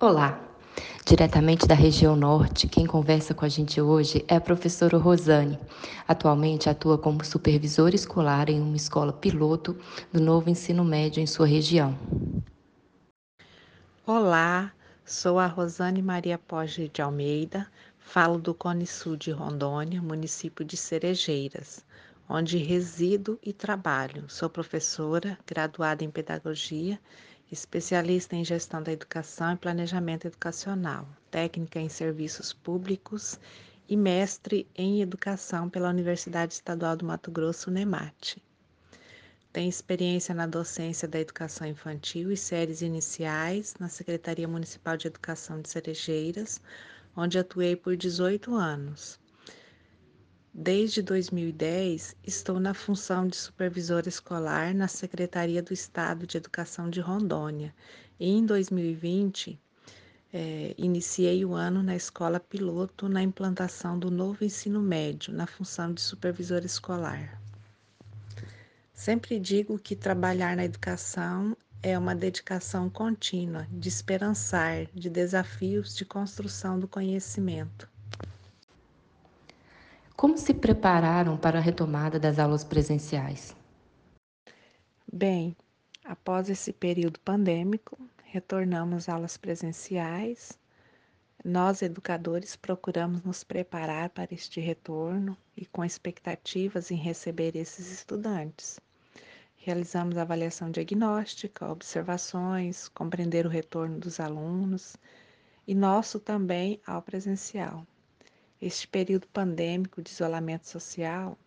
Olá! Diretamente da região norte, quem conversa com a gente hoje é a professora Rosane. Atualmente atua como supervisora escolar em uma escola piloto do novo ensino médio em sua região. Olá, sou a Rosane Maria Poggi de Almeida, falo do Cone Sul de Rondônia, município de Cerejeiras, onde resido e trabalho. Sou professora, graduada em pedagogia especialista em gestão da educação e planejamento educacional, técnica em serviços públicos e mestre em educação pela Universidade Estadual do Mato Grosso, NEMAT. Tem experiência na docência da educação infantil e séries iniciais na Secretaria Municipal de Educação de Cerejeiras, onde atuei por 18 anos. Desde 2010, estou na função de supervisora escolar na Secretaria do Estado de Educação de Rondônia. E em 2020, é, iniciei o ano na escola piloto na implantação do novo ensino médio, na função de supervisora escolar. Sempre digo que trabalhar na educação é uma dedicação contínua, de esperançar, de desafios de construção do conhecimento. Como se prepararam para a retomada das aulas presenciais? Bem, após esse período pandêmico, retornamos aulas presenciais. Nós, educadores, procuramos nos preparar para este retorno e com expectativas em receber esses estudantes. Realizamos avaliação diagnóstica, observações, compreender o retorno dos alunos e nosso também ao presencial. Este período pandêmico de isolamento social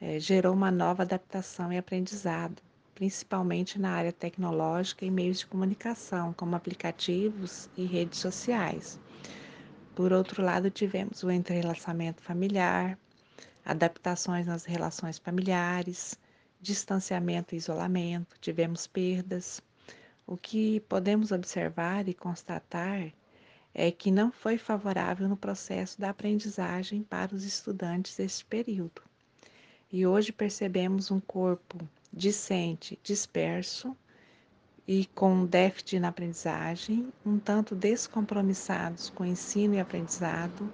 é, gerou uma nova adaptação e aprendizado, principalmente na área tecnológica e meios de comunicação, como aplicativos e redes sociais. Por outro lado, tivemos o entrelaçamento familiar, adaptações nas relações familiares, distanciamento e isolamento, tivemos perdas. O que podemos observar e constatar é que não foi favorável no processo da aprendizagem para os estudantes deste período. E hoje percebemos um corpo discente, disperso e com déficit na aprendizagem, um tanto descompromissados com ensino e aprendizado,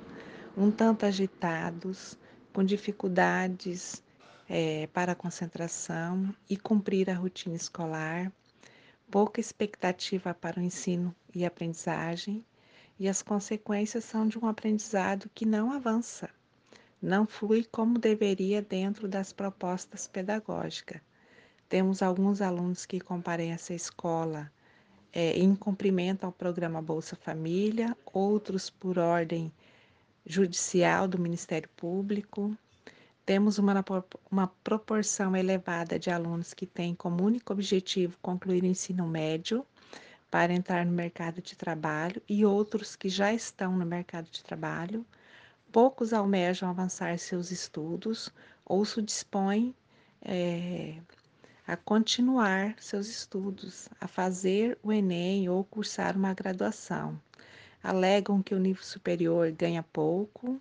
um tanto agitados, com dificuldades é, para concentração e cumprir a rotina escolar, pouca expectativa para o ensino e aprendizagem e as consequências são de um aprendizado que não avança, não flui como deveria dentro das propostas pedagógicas. Temos alguns alunos que comparem essa escola é, em cumprimento ao programa Bolsa Família, outros por ordem judicial do Ministério Público. Temos uma, uma proporção elevada de alunos que têm como único objetivo concluir o ensino médio para entrar no mercado de trabalho e outros que já estão no mercado de trabalho. Poucos almejam avançar seus estudos ou se dispõem é, a continuar seus estudos, a fazer o Enem ou cursar uma graduação. Alegam que o nível superior ganha pouco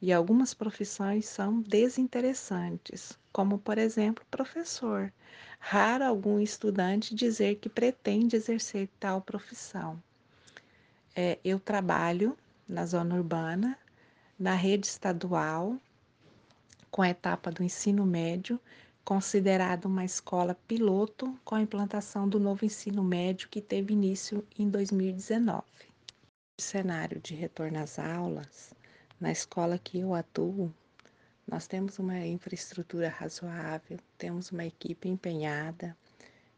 e algumas profissões são desinteressantes, como, por exemplo, professor. Raro algum estudante dizer que pretende exercer tal profissão. É, eu trabalho na zona urbana, na rede estadual, com a etapa do ensino médio, considerada uma escola piloto com a implantação do novo ensino médio que teve início em 2019. O cenário de retorno às aulas, na escola que eu atuo, nós temos uma infraestrutura razoável, temos uma equipe empenhada,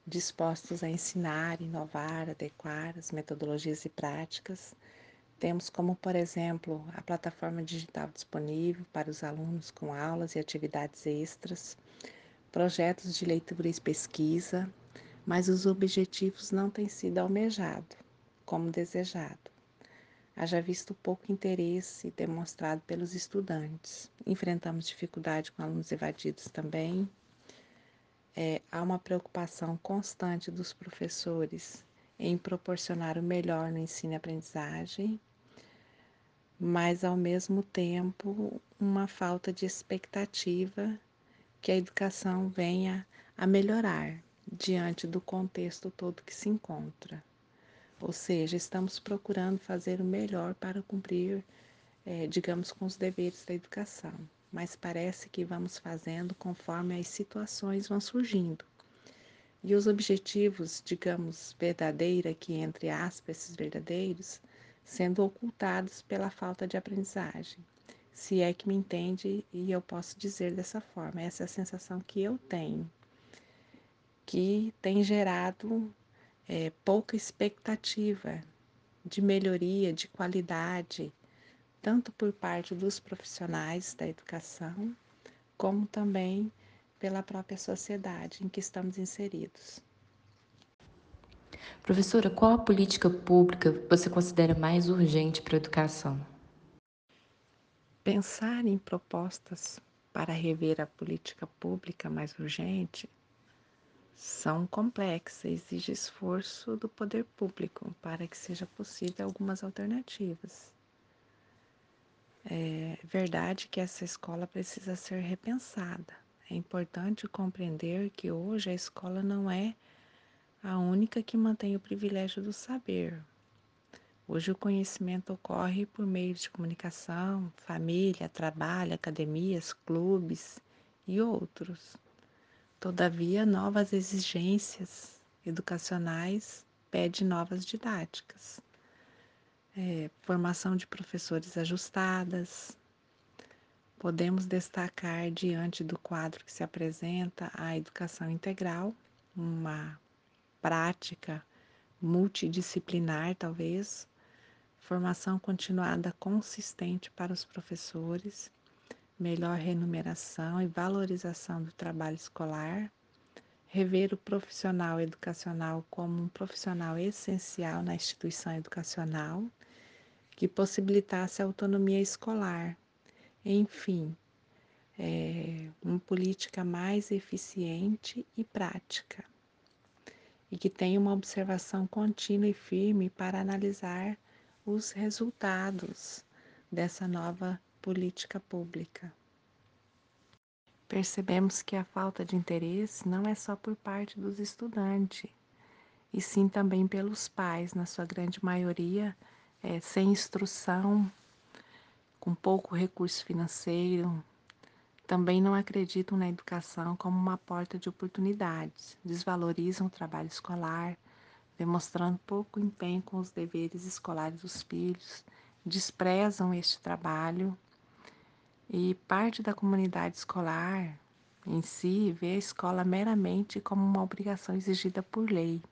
dispostos a ensinar, inovar, adequar as metodologias e práticas. Temos como, por exemplo, a plataforma digital disponível para os alunos com aulas e atividades extras, projetos de leitura e pesquisa, mas os objetivos não têm sido almejados como desejado haja visto pouco interesse demonstrado pelos estudantes. Enfrentamos dificuldade com alunos evadidos também. É, há uma preocupação constante dos professores em proporcionar o melhor no ensino e aprendizagem, mas ao mesmo tempo uma falta de expectativa que a educação venha a melhorar diante do contexto todo que se encontra. Ou seja, estamos procurando fazer o melhor para cumprir, é, digamos, com os deveres da educação, mas parece que vamos fazendo conforme as situações vão surgindo. E os objetivos, digamos, verdadeira, que entre aspas, esses verdadeiros, sendo ocultados pela falta de aprendizagem. Se é que me entende e eu posso dizer dessa forma, essa é a sensação que eu tenho, que tem gerado é, pouca expectativa de melhoria, de qualidade, tanto por parte dos profissionais da educação, como também pela própria sociedade em que estamos inseridos. Professora, qual a política pública você considera mais urgente para a educação? Pensar em propostas para rever a política pública mais urgente são complexas, exige esforço do poder público para que seja possível algumas alternativas. É verdade que essa escola precisa ser repensada, é importante compreender que hoje a escola não é a única que mantém o privilégio do saber. Hoje o conhecimento ocorre por meio de comunicação, família, trabalho, academias, clubes e outros. Todavia, novas exigências educacionais pedem novas didáticas. É, formação de professores ajustadas, Podemos destacar, diante do quadro que se apresenta, a educação integral, uma prática multidisciplinar, talvez, formação continuada consistente para os professores, melhor remuneração e valorização do trabalho escolar, rever o profissional educacional como um profissional essencial na instituição educacional, que possibilitasse a autonomia escolar, enfim, é, uma política mais eficiente e prática, e que tenha uma observação contínua e firme para analisar os resultados dessa nova política pública. Percebemos que a falta de interesse não é só por parte dos estudantes, e sim também pelos pais, na sua grande maioria, é, sem instrução com pouco recurso financeiro, também não acreditam na educação como uma porta de oportunidades, desvalorizam o trabalho escolar, demonstrando pouco empenho com os deveres escolares dos filhos, desprezam este trabalho e parte da comunidade escolar em si vê a escola meramente como uma obrigação exigida por lei.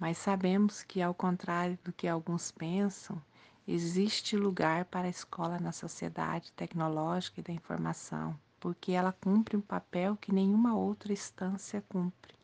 Mas sabemos que, ao contrário do que alguns pensam, Existe lugar para a escola na sociedade tecnológica e da informação, porque ela cumpre um papel que nenhuma outra instância cumpre.